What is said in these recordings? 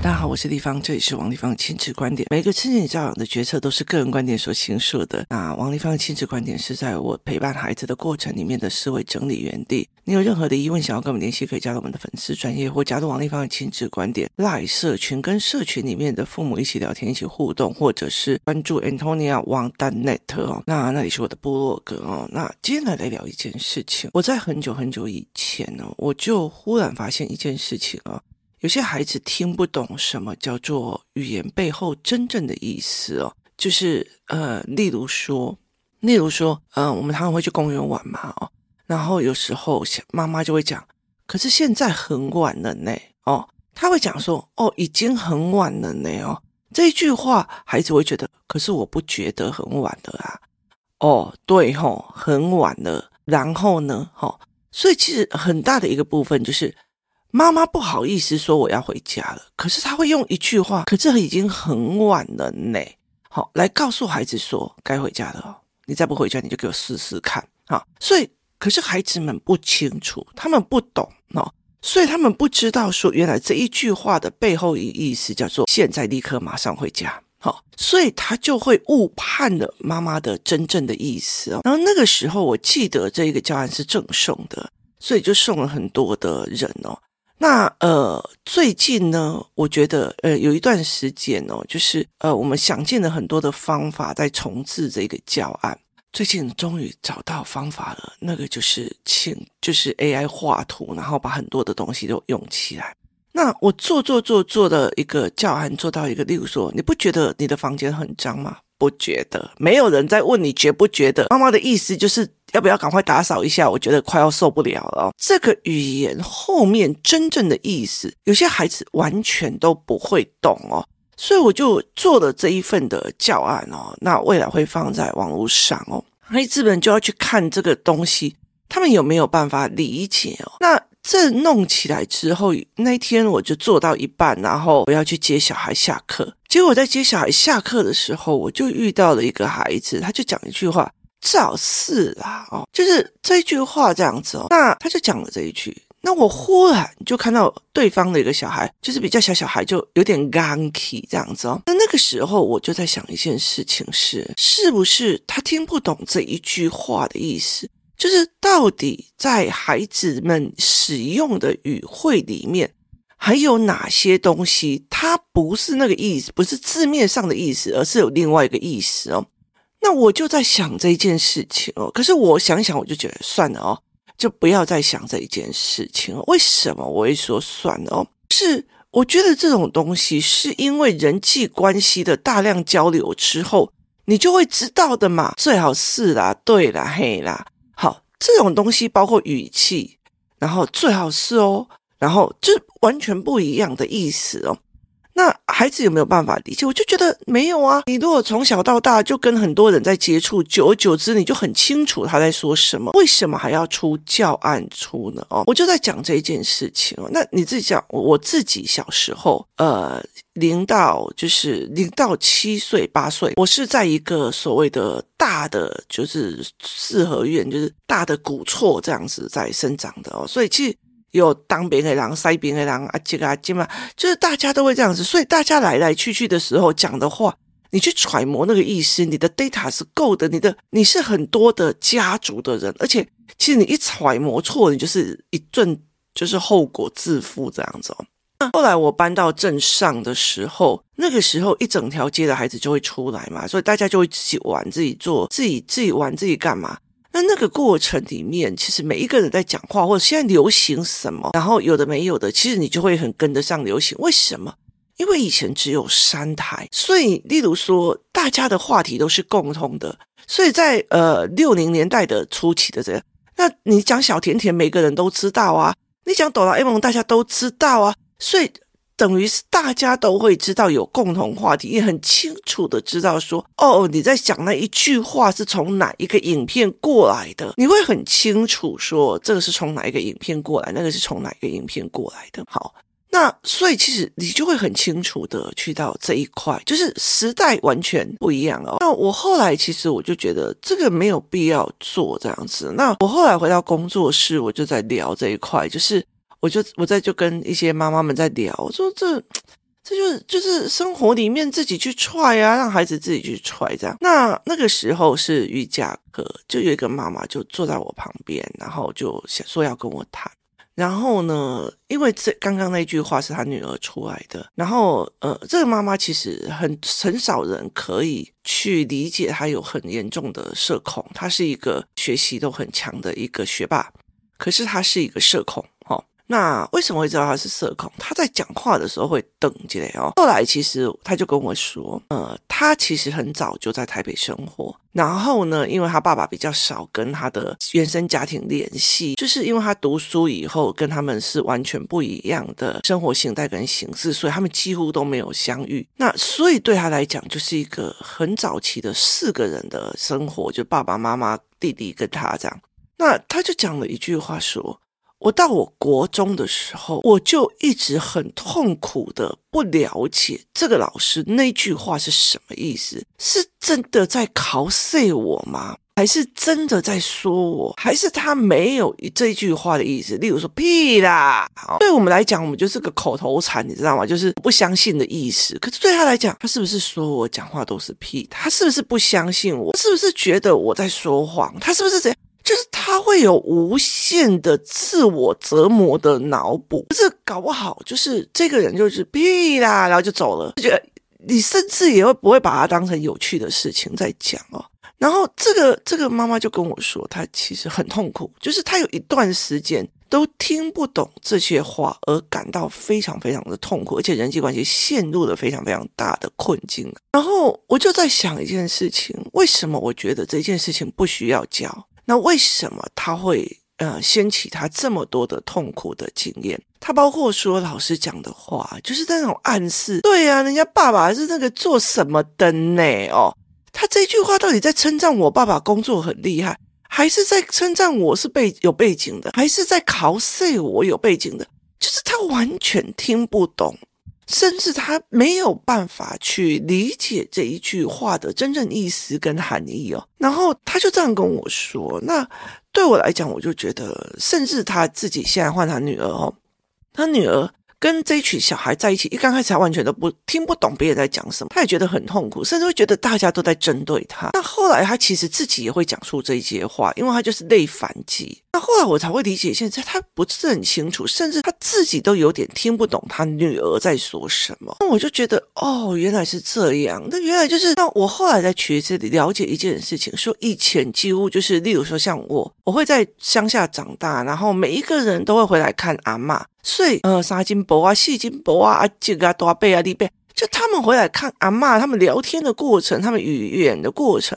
大家好，我是丽芳，这里是王立芳的亲子观点。每个亲子教养的决策都是个人观点所形塑的。那王立芳的亲子观点是在我陪伴孩子的过程里面的思维整理园地。你有任何的疑问想要跟我们联系，可以加入我们的粉丝专业，或加入王立芳的亲子观点赖社群，跟社群里面的父母一起聊天，一起互动，或者是关注 Antonia Wang Net 哦。那那里是我的部落格哦。那今天来来聊一件事情。我在很久很久以前呢，我就忽然发现一件事情啊。有些孩子听不懂什么叫做语言背后真正的意思哦，就是呃，例如说，例如说，嗯、我们常常会去公园玩嘛，哦，然后有时候妈妈就会讲，可是现在很晚了呢，哦，他会讲说，哦，已经很晚了呢，哦，这一句话孩子会觉得，可是我不觉得很晚了啊，哦，对吼、哦，很晚了，然后呢，哈、哦，所以其实很大的一个部分就是。妈妈不好意思说我要回家了，可是他会用一句话，可这已经很晚了呢，好，来告诉孩子说该回家了。你再不回家，你就给我试试看啊！所以，可是孩子们不清楚，他们不懂哦，所以他们不知道说原来这一句话的背后一意思叫做现在立刻马上回家，好，所以他就会误判了妈妈的真正的意思哦。然后那个时候，我记得这一个教案是赠送的，所以就送了很多的人哦。那呃，最近呢，我觉得呃，有一段时间哦，就是呃，我们想尽了很多的方法在重置这个教案。最近终于找到方法了，那个就是请就是 AI 画图，然后把很多的东西都用起来。那我做做做做的一个教案，做到一个，例如说，你不觉得你的房间很脏吗？不觉得，没有人在问你觉不觉得。妈妈的意思就是要不要赶快打扫一下？我觉得快要受不了了。这个语言后面真正的意思，有些孩子完全都不会懂哦。所以我就做了这一份的教案哦。那未来会放在网络上哦，孩子们就要去看这个东西，他们有没有办法理解哦？那。这弄起来之后，那天我就做到一半，然后我要去接小孩下课。结果在接小孩下课的时候，我就遇到了一个孩子，他就讲一句话：“肇事啦！”哦，就是这句话这样子哦。那他就讲了这一句，那我忽然就看到对方的一个小孩，就是比较小小孩，就有点刚气这样子哦。那那个时候我就在想一件事情是，是不是他听不懂这一句话的意思？就是到底在孩子们使用的语汇里面，还有哪些东西，它不是那个意思，不是字面上的意思，而是有另外一个意思哦。那我就在想这件事情哦。可是我想想，我就觉得算了哦，就不要再想这一件事情。为什么我会说算了哦？是我觉得这种东西是因为人际关系的大量交流之后，你就会知道的嘛。最好是啦，对啦，嘿啦。好，这种东西包括语气，然后最好是哦，然后就完全不一样的意思哦。那孩子有没有办法理解？我就觉得没有啊。你如果从小到大就跟很多人在接触，久而久之，你就很清楚他在说什么。为什么还要出教案出呢？哦，我就在讲这件事情哦。那你自己讲，我自己小时候，呃，零到就是零到七岁、八岁，我是在一个所谓的大的就是四合院，就是大的古厝这样子在生长的哦。所以其实。有当兵的人、西边的狼啊，这个啊，这嘛，就是大家都会这样子，所以大家来来去去的时候讲的话，你去揣摩那个意思，你的 data 是够的，你的你是很多的家族的人，而且其实你一揣摩错，你就是一顿就是后果自负这样子哦。那后来我搬到镇上的时候，那个时候一整条街的孩子就会出来嘛，所以大家就会自己玩、自己做、自己自己玩、自己干嘛。那那个过程里面，其实每一个人在讲话，或者现在流行什么，然后有的没有的，其实你就会很跟得上流行。为什么？因为以前只有三台，所以例如说，大家的话题都是共通的。所以在呃六零年代的初期的这样，那你讲小甜甜，每个人都知道啊；你讲哆啦 A 梦，大家都知道啊。所以。等于是大家都会知道有共同话题，也很清楚的知道说，哦，你在讲那一句话是从哪一个影片过来的，你会很清楚说这个是从哪一个影片过来，那个是从哪一个影片过来的。好，那所以其实你就会很清楚的去到这一块，就是时代完全不一样哦。那我后来其实我就觉得这个没有必要做这样子。那我后来回到工作室，我就在聊这一块，就是。我就我在就跟一些妈妈们在聊，我说这这就是就是生活里面自己去踹啊，让孩子自己去踹这样。那那个时候是瑜伽课，就有一个妈妈就坐在我旁边，然后就想说要跟我谈。然后呢，因为这刚刚那句话是他女儿出来的，然后呃，这个妈妈其实很很少人可以去理解她有很严重的社恐，她是一个学习都很强的一个学霸，可是她是一个社恐，那为什么会知道他是社恐？他在讲话的时候会瞪起来哦。后来其实他就跟我说，呃，他其实很早就在台北生活，然后呢，因为他爸爸比较少跟他的原生家庭联系，就是因为他读书以后跟他们是完全不一样的生活形态跟形式，所以他们几乎都没有相遇。那所以对他来讲，就是一个很早期的四个人的生活，就爸爸妈妈、弟弟跟他这样。那他就讲了一句话说。我到我国中的时候，我就一直很痛苦的不了解这个老师那句话是什么意思，是真的在考试我吗？还是真的在说我？还是他没有这句话的意思？例如说屁啦，对我们来讲，我们就是个口头禅，你知道吗？就是不相信的意思。可是对他来讲，他是不是说我讲话都是屁？他是不是不相信我？是不是觉得我在说谎？他是不是这样？就是他会有无限的自我折磨的脑补，可是搞不好就是这个人就是屁啦，然后就走了。就你甚至也会不会把它当成有趣的事情在讲哦。然后这个这个妈妈就跟我说，她其实很痛苦，就是她有一段时间都听不懂这些话，而感到非常非常的痛苦，而且人际关系陷入了非常非常大的困境。然后我就在想一件事情，为什么我觉得这件事情不需要教？那为什么他会呃掀起他这么多的痛苦的经验？他包括说老师讲的话，就是那种暗示。对呀、啊，人家爸爸是那个做什么的呢？哦，他这句话到底在称赞我爸爸工作很厉害，还是在称赞我是背有背景的，还是在考试我有背景的？就是他完全听不懂。甚至他没有办法去理解这一句话的真正意思跟含义哦，然后他就这样跟我说。那对我来讲，我就觉得，甚至他自己现在换他女儿哦，他女儿。跟这一群小孩在一起，一刚开始他完全都不听不懂别人在讲什么，他也觉得很痛苦，甚至会觉得大家都在针对他。那后来他其实自己也会讲出这些话，因为他就是内反击。后来我才会理解，现在他不是很清楚，甚至他自己都有点听不懂他女儿在说什么。那我就觉得，哦，原来是这样。那原来就是，那我后来在学这里了解一件事情，说以前几乎就是，例如说像我，我会在乡下长大，然后每一个人都会回来看阿嬷。所以，呃，三金伯啊，四金伯啊，阿这个啊，大伯啊，二伯，就他们回来看阿嬷，他们聊天的过程，他们语言的过程，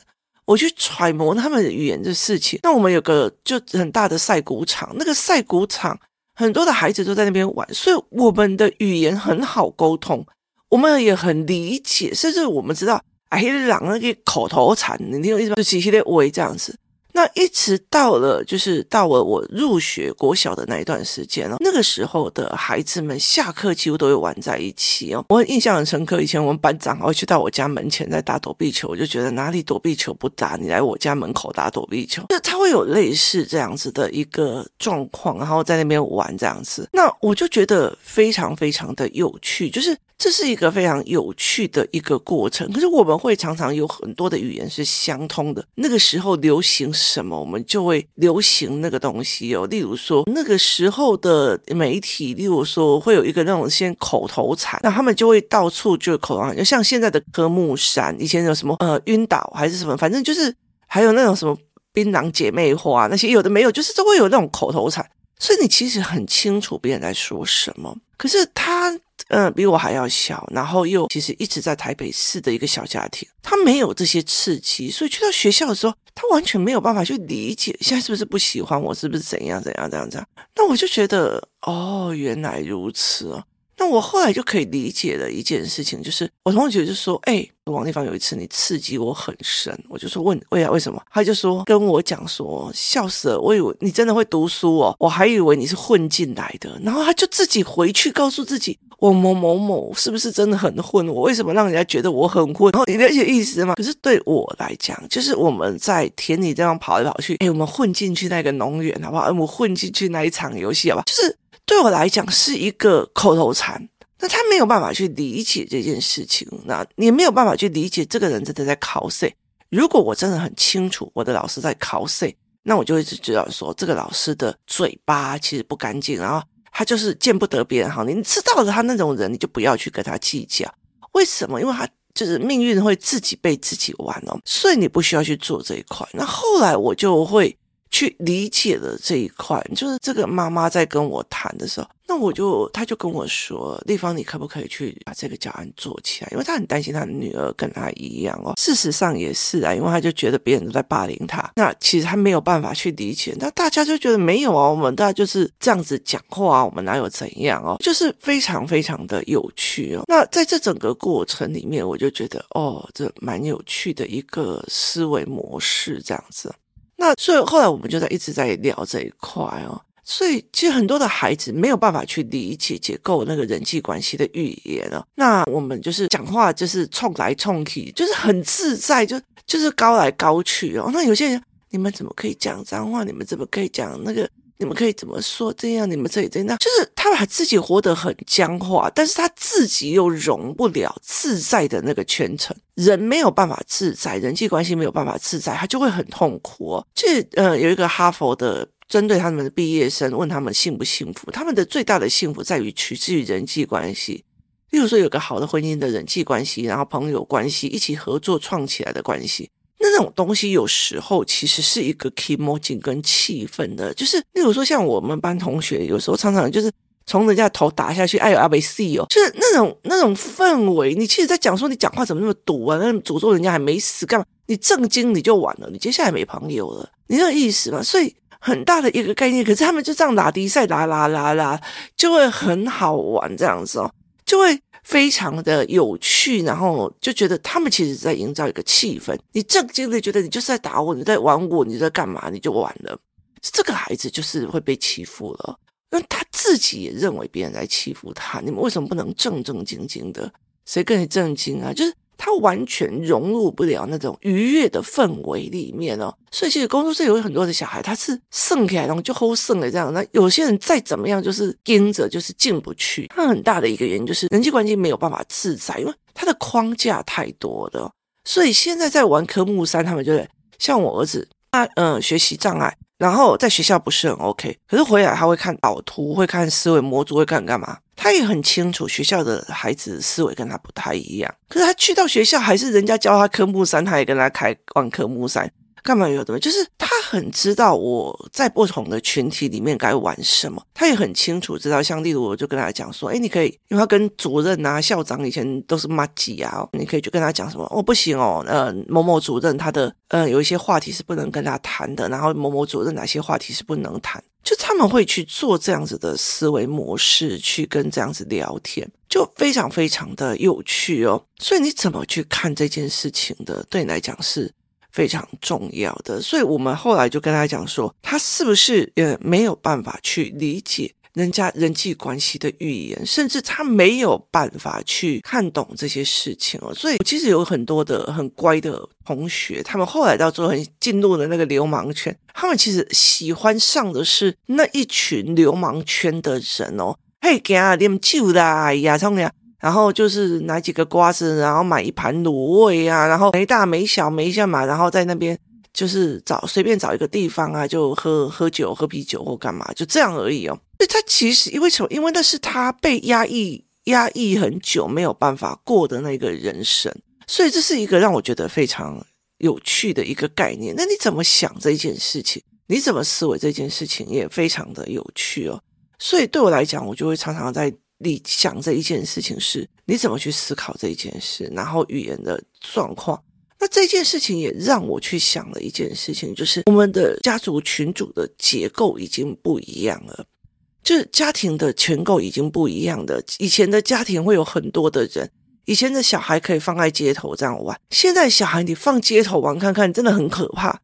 我去揣摩他们的语言的事情。那我们有个就很大的赛鼓场，那个赛鼓场很多的孩子都在那边玩，所以我们的语言很好沟通，我们也很理解，甚至我们知道，哎，朗那个口头禅，你听我意思吗？就其实的喂这样子。那一直到了，就是到了我入学国小的那一段时间了。那个时候的孩子们下课几乎都会玩在一起哦。我很印象很深刻，以前我们班长还会去到我家门前在打躲避球，我就觉得哪里躲避球不打，你来我家门口打躲避球。就他会有类似这样子的一个状况，然后在那边玩这样子。那我就觉得非常非常的有趣，就是。这是一个非常有趣的一个过程，可是我们会常常有很多的语言是相通的。那个时候流行什么，我们就会流行那个东西哦。例如说，那个时候的媒体，例如说会有一个那种先口头禅，那他们就会到处就口头禅，就像现在的科目三，以前有什么呃晕倒还是什么，反正就是还有那种什么槟榔姐妹花那些有的没有，就是都会有那种口头禅，所以你其实很清楚别人在说什么，可是他。嗯，比我还要小，然后又其实一直在台北市的一个小家庭，他没有这些刺激，所以去到学校的时候，他完全没有办法去理解现在是不是不喜欢我，是不是怎样怎样怎样怎样。那我就觉得，哦，原来如此哦。那我后来就可以理解了一件事情，就是我同学就说：“哎、欸，王立芳有一次你刺激我很深。”我就说：“问为为什么？”他就说跟我讲说：“笑死了，我以为你真的会读书哦，我还以为你是混进来的。”然后他就自己回去告诉自己：“我某某某是不是真的很混？我为什么让人家觉得我很混？”然后你了解意思吗？可是对我来讲，就是我们在田里这样跑来跑去，哎、我们混进去那个农园好不好？我混进去那一场游戏好不好？就是。对我来讲是一个口头禅。那他没有办法去理解这件事情，那你没有办法去理解这个人真的在考试。如果我真的很清楚我的老师在考试，那我就会知道说这个老师的嘴巴其实不干净，然后他就是见不得别人好。你知道了他那种人，你就不要去跟他计较。为什么？因为他就是命运会自己被自己玩哦，所以你不需要去做这一块。那后来我就会。去理解了这一块，就是这个妈妈在跟我谈的时候，那我就她就跟我说：“丽芳，你可不可以去把这个教案做起来？因为她很担心她的女儿跟她一样哦。事实上也是啊，因为她就觉得别人都在霸凌她，那其实她没有办法去理解。那大家就觉得没有啊，我们大家就是这样子讲话啊，我们哪有怎样哦？就是非常非常的有趣哦。那在这整个过程里面，我就觉得哦，这蛮有趣的一个思维模式，这样子。”那所以后来我们就在一直在聊这一块哦，所以其实很多的孩子没有办法去理解结构那个人际关系的语言哦。那我们就是讲话就是冲来冲去，就是很自在，就就是高来高去哦。那有些人，你们怎么可以讲脏话？你们怎么可以讲那个？你们可以怎么说这样？你们这里这样，就是他把自己活得很僵化，但是他自己又融不了自在的那个圈层。人没有办法自在，人际关系没有办法自在，他就会很痛苦哦。这呃，有一个哈佛的针对他们的毕业生问他们幸不幸福，他们的最大的幸福在于取自于人际关系。例如说，有个好的婚姻的人际关系，然后朋友关系，一起合作创起来的关系。那那种东西有时候其实是一个 emoji 跟气氛的，就是例如说像我们班同学，有时候常常就是从人家头打下去，哎呦阿维 C 哦，就是那种那种氛围。你其实，在讲说你讲话怎么那么毒啊？那诅咒人家还没死干嘛？你正经你就完了，你接下来没朋友了，你这意思吗？所以很大的一个概念，可是他们就这样拉迪赛拉拉拉拉，就会很好玩这样子哦，就会。非常的有趣，然后就觉得他们其实在营造一个气氛。你正经的觉得你就是在打我，你在玩我，你在干嘛？你就完了。这个孩子就是会被欺负了，那他自己也认为别人在欺负他。你们为什么不能正正经经的？谁跟你正经啊？就是。他完全融入不了那种愉悦的氛围里面哦，所以其实工作室有很多的小孩，他是剩起来，然后就齁剩的这样。那有些人再怎么样，就是跟着，就是进不去。他很大的一个原因就是人际关系没有办法自在，因为他的框架太多了。所以现在在玩科目三，他们就是像我儿子，他嗯学习障碍，然后在学校不是很 OK，可是回来他会看导图，会看思维模组，会看干嘛？他也很清楚学校的孩子思维跟他不太一样，可是他去到学校还是人家教他科目三，他也跟他开玩科目三，干嘛有的？就是他很知道我在不同的群体里面该玩什么，他也很清楚知道。像例如，我就跟他讲说，哎，你可以，因为他跟主任啊、校长以前都是麻吉啊，你可以去跟他讲什么，哦，不行哦，呃，某某主任他的呃有一些话题是不能跟他谈的，然后某某主任哪些话题是不能谈。就他们会去做这样子的思维模式，去跟这样子聊天，就非常非常的有趣哦。所以你怎么去看这件事情的，对你来讲是非常重要的。所以我们后来就跟他讲说，他是不是也没有办法去理解？人家人际关系的语言，甚至他没有办法去看懂这些事情哦。所以，其实有很多的很乖的同学，他们后来到最后很进入了那个流氓圈。他们其实喜欢上的是那一群流氓圈的人哦。嘿，给啊，啉酒啦，呀，冲呀，然后就是拿几个瓜子，然后买一盘卤味啊，然后没大没小没一下嘛，然后在那边就是找随便找一个地方啊，就喝喝酒、喝啤酒或干嘛，就这样而已哦。所以他其实因为什么？因为那是他被压抑、压抑很久没有办法过的那个人生，所以这是一个让我觉得非常有趣的一个概念。那你怎么想这件事情？你怎么思维这件事情也非常的有趣哦。所以对我来讲，我就会常常在你想这一件事情是你怎么去思考这一件事，然后语言的状况。那这件事情也让我去想了一件事情，就是我们的家族群组的结构已经不一样了。就是家庭的全构已经不一样的，以前的家庭会有很多的人，以前的小孩可以放在街头这样玩，现在小孩你放街头玩看看，真的很可怕。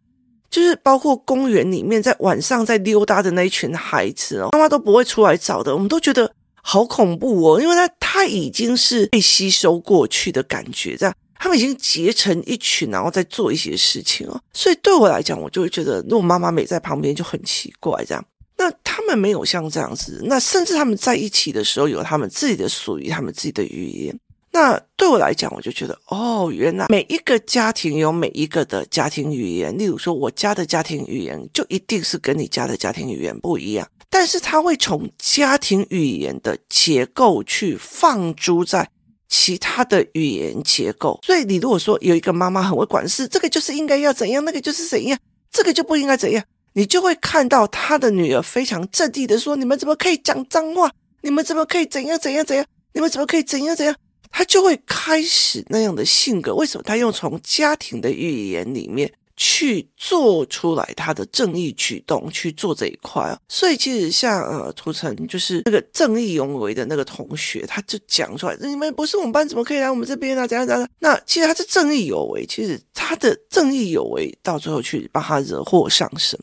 就是包括公园里面在晚上在溜达的那一群孩子哦，妈妈都不会出来找的，我们都觉得好恐怖哦，因为他他已经是被吸收过去的感觉，这样他们已经结成一群，然后在做一些事情哦，所以对我来讲，我就会觉得如果妈妈没在旁边就很奇怪这样。那他们没有像这样子，那甚至他们在一起的时候有他们自己的属于他们自己的语言。那对我来讲，我就觉得哦，原来每一个家庭有每一个的家庭语言。例如说，我家的家庭语言就一定是跟你家的家庭语言不一样，但是他会从家庭语言的结构去放诸在其他的语言结构。所以，你如果说有一个妈妈很会管事，这个就是应该要怎样，那个就是怎样，这个就不应该怎样，你就会看到他的女儿非常镇定的说：“你们怎么可以讲脏话？你们怎么可以怎样怎样怎样？你们怎么可以怎样怎样？”他就会开始那样的性格。为什么他用从家庭的语言里面去做出来他的正义举动去做这一块啊？所以其实像呃，屠城就是那个正义勇为的那个同学，他就讲出来：你们不是我们班，怎么可以来我们这边啊？怎样怎样？那其实他是正义有为，其实他的正义有为到最后去帮他惹祸上身。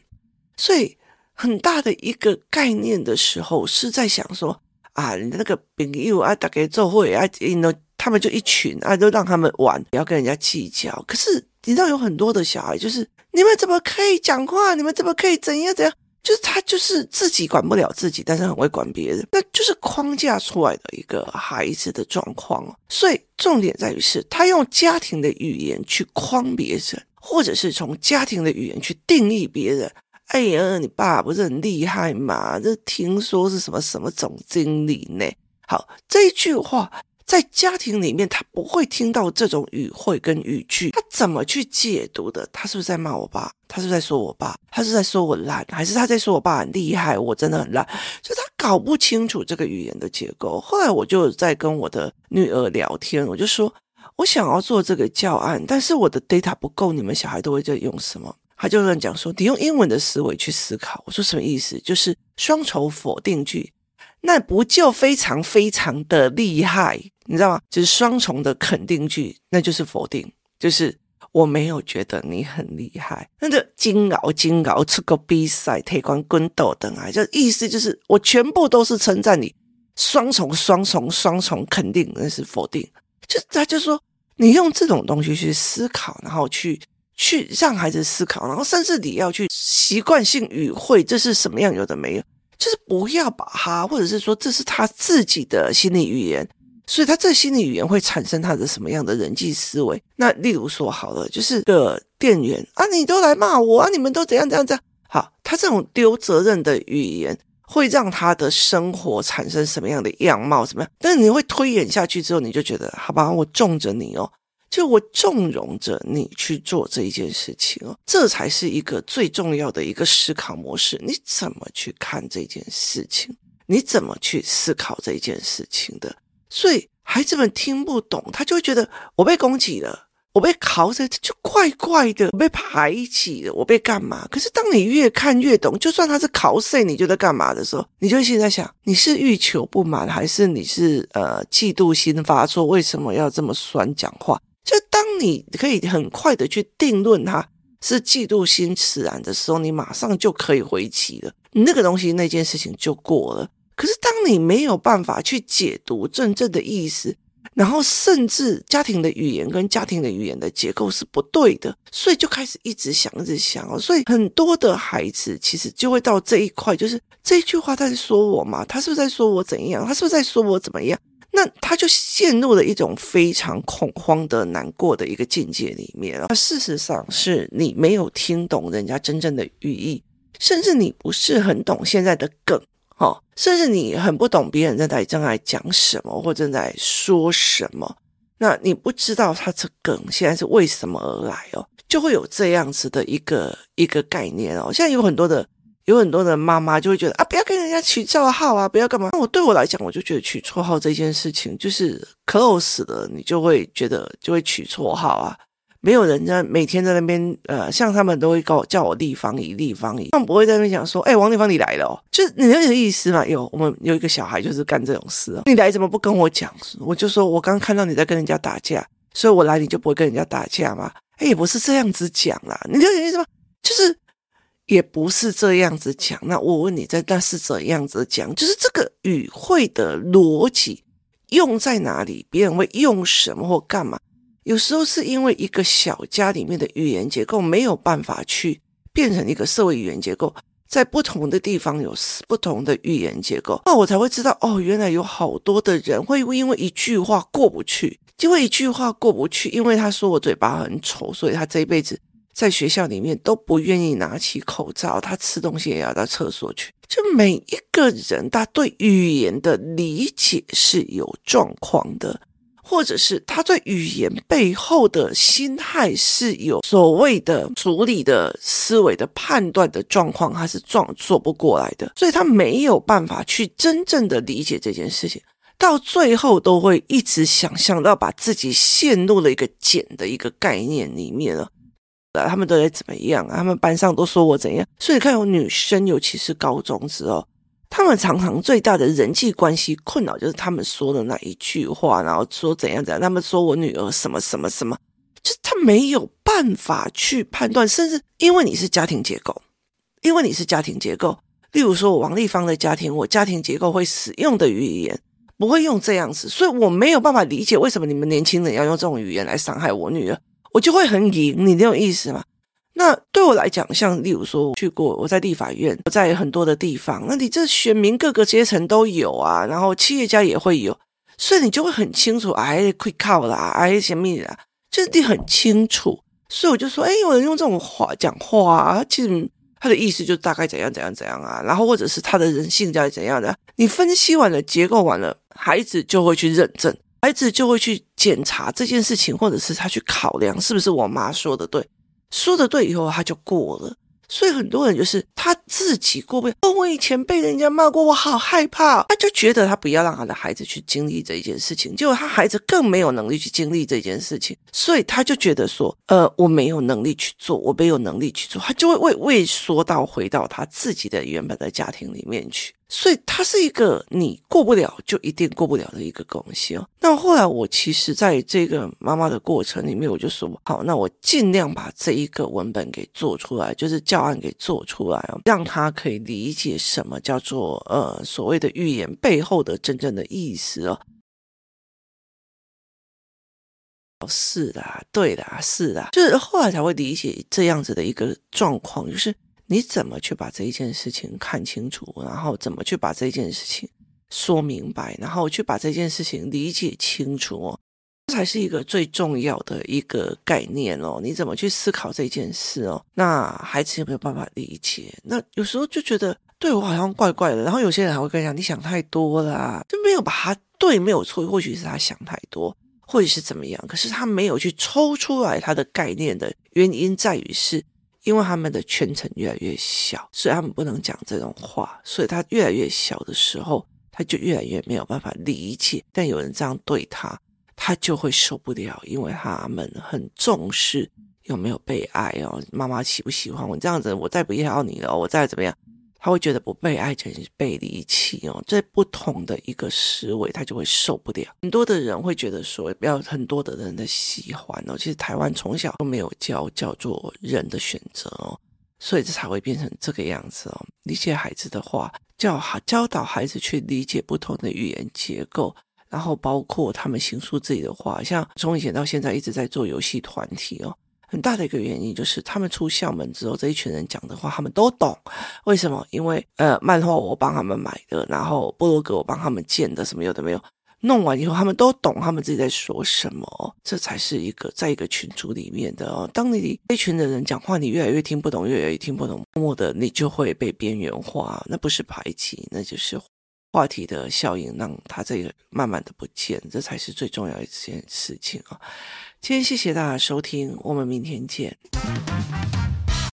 所以很大的一个概念的时候，是在想说。啊，你的那个朋友啊，大家做会啊，他们就一群啊，都让他们玩，不要跟人家计较。可是你知道有很多的小孩，就是你们怎么可以讲话？你们怎么可以怎样怎样？就是他就是自己管不了自己，但是很会管别人，那就是框架出来的一个孩子的状况。所以重点在于是，他用家庭的语言去框别人，或者是从家庭的语言去定义别人。哎呀，你爸不是很厉害吗？这听说是什么什么总经理呢？好，这一句话在家庭里面，他不会听到这种语汇跟语句，他怎么去解读的？他是不是在骂我爸？他是不是在说我爸？他是在说我烂，还是他在说我爸很厉害？我真的很烂，就他搞不清楚这个语言的结构。后来我就在跟我的女儿聊天，我就说我想要做这个教案，但是我的 data 不够，你们小孩都会在用什么？他就跟讲说，你用英文的思维去思考。我说什么意思？就是双重否定句，那不就非常非常的厉害，你知道吗？就是双重的肯定句，那就是否定，就是我没有觉得你很厉害。那个金鳌金鳌出个比赛，推广滚斗等啊，就意思就是我全部都是称赞你，双重双重双重肯定，那是否定。就他就说，你用这种东西去思考，然后去。去让孩子思考，然后甚至你要去习惯性语汇，这是什么样？有的没有，就是不要把他，或者是说这是他自己的心理语言，所以他这心理语言会产生他的什么样的人际思维？那例如说好了，就是个店员啊，你都来骂我啊，你们都怎样怎样怎样？好，他这种丢责任的语言会让他的生活产生什么样的样貌？怎么样？但是你会推演下去之后，你就觉得好吧，我纵着你哦。就我纵容着你去做这一件事情哦，这才是一个最重要的一个思考模式。你怎么去看这件事情？你怎么去思考这件事情的？所以孩子们听不懂，他就会觉得我被攻击了，我被拷着，就怪怪的，我被排挤了，我被干嘛？可是当你越看越懂，就算他是拷问你就在干嘛的时候，你就会现在想，你是欲求不满，还是你是呃嫉妒心发作？为什么要这么酸讲话？就当你可以很快的去定论他是嫉妒心使然的时候，你马上就可以回击了。那个东西那件事情就过了。可是当你没有办法去解读真正的意思，然后甚至家庭的语言跟家庭的语言的结构是不对的，所以就开始一直想一直想哦。所以很多的孩子其实就会到这一块，就是这句话他在说我嘛？他是不是在说我怎样？他是不是在说我怎么样？那他就陷入了一种非常恐慌的难过的一个境界里面了。那事实上是你没有听懂人家真正的寓意，甚至你不是很懂现在的梗，哦，甚至你很不懂别人正在正在讲什么或正在说什么。那你不知道他这梗现在是为什么而来哦，就会有这样子的一个一个概念哦。现在有很多的。有很多的妈妈就会觉得啊，不要跟人家取绰号啊，不要干嘛。那我对我来讲，我就觉得取绰号这件事情就是 close 的，你就会觉得就会取绰号啊。没有人在每天在那边呃，像他们都会告叫我立方姨，立方姨，他们不会在那边讲说，哎，王立方你来了哦，就是你有点意思嘛。有我们有一个小孩就是干这种事哦，你来怎么不跟我讲？我就说我刚看到你在跟人家打架，所以我来你就不会跟人家打架嘛。哎，也不是这样子讲啦，你有点意思吗？也不是这样子讲，那我问你，在那是怎样子讲？就是这个语汇的逻辑用在哪里？别人会用什么或干嘛？有时候是因为一个小家里面的语言结构没有办法去变成一个社会语言结构，在不同的地方有不同的语言结构，那我才会知道哦，原来有好多的人会因为一句话过不去，因为一句话过不去，因为他说我嘴巴很丑，所以他这一辈子在学校里面都不愿意拿起口罩，他吃东西也要到厕所去。就每一个人，他对语言的理解是有状况的。或者是他对语言背后的心态是有所谓的处理的思维的判断的状况，他是撞做不过来的，所以他没有办法去真正的理解这件事情，到最后都会一直想象到把自己陷入了一个茧的一个概念里面了。他们都在怎么样？他们班上都说我怎样？所以看，有女生，尤其是高中之后。他们常常最大的人际关系困扰就是他们说的那一句话，然后说怎样怎样。他们说我女儿什么什么什么，就他没有办法去判断，甚至因为你是家庭结构，因为你是家庭结构。例如说，我王丽芳的家庭，我家庭结构会使用的语言不会用这样子，所以我没有办法理解为什么你们年轻人要用这种语言来伤害我女儿，我就会很赢，你这种意思吗？那对我来讲，像例如说，我去过，我在立法院，我在很多的地方，那你这选民各个阶层都有啊，然后企业家也会有，所以你就会很清楚，哎，会靠啦，哎，什么的，就是你很清楚。所以我就说，哎，有人用这种话讲话啊，其实他的意思就大概怎样怎样怎样啊，然后或者是他的人性在怎样的，你分析完了，结构完了，孩子就会去认证，孩子就会去检查这件事情，或者是他去考量是不是我妈说的对。说的对以后他就过了，所以很多人就是他自己过不了。哦，我以前被人家骂过，我好害怕。他就觉得他不要让他的孩子去经历这一件事情，结果他孩子更没有能力去经历这件事情，所以他就觉得说，呃，我没有能力去做，我没有能力去做，他就会畏畏缩到回到他自己的原本的家庭里面去。所以它是一个你过不了就一定过不了的一个东西哦。那后来我其实在这个妈妈的过程里面，我就说好，那我尽量把这一个文本给做出来，就是教案给做出来哦，让他可以理解什么叫做呃所谓的预言背后的真正的意思哦。是的，对的，是的，就是后来才会理解这样子的一个状况，就是。你怎么去把这一件事情看清楚，然后怎么去把这件事情说明白，然后去把这件事情理解清楚哦，这才是一个最重要的一个概念哦。你怎么去思考这件事哦？那孩子有没有办法理解？那有时候就觉得对我好像怪怪的，然后有些人还会跟你讲，你想太多了，就没有把他对没有错，或许是他想太多，或者是怎么样，可是他没有去抽出来他的概念的原因在于是。因为他们的圈层越来越小，所以他们不能讲这种话。所以他越来越小的时候，他就越来越没有办法理解。但有人这样对他，他就会受不了，因为他们很重视有没有被爱哦，妈妈喜不喜欢我这样子，我再不要你了，我再怎么样。他会觉得不被爱成是被离弃哦，这不同的一个思维，他就会受不了。很多的人会觉得说，不要很多的人的喜欢哦。其实台湾从小都没有教叫做人的选择哦，所以这才会变成这个样子哦。理解孩子的话，教好教导孩子去理解不同的语言结构，然后包括他们形塑自己的话，像从以前到现在一直在做游戏团体哦。很大的一个原因就是，他们出校门之后，这一群人讲的话他们都懂。为什么？因为呃，漫画我帮他们买的，然后部落格我帮他们建的，什么有的没有。弄完以后，他们都懂，他们自己在说什么。这才是一个在一个群组里面的哦。当你这群的人讲话，你越来越听不懂，越来越听不懂，默默的你就会被边缘化。那不是排挤，那就是话题的效应，让他这个慢慢的不见。这才是最重要一件事情啊。今天谢谢大家收听，我们明天见。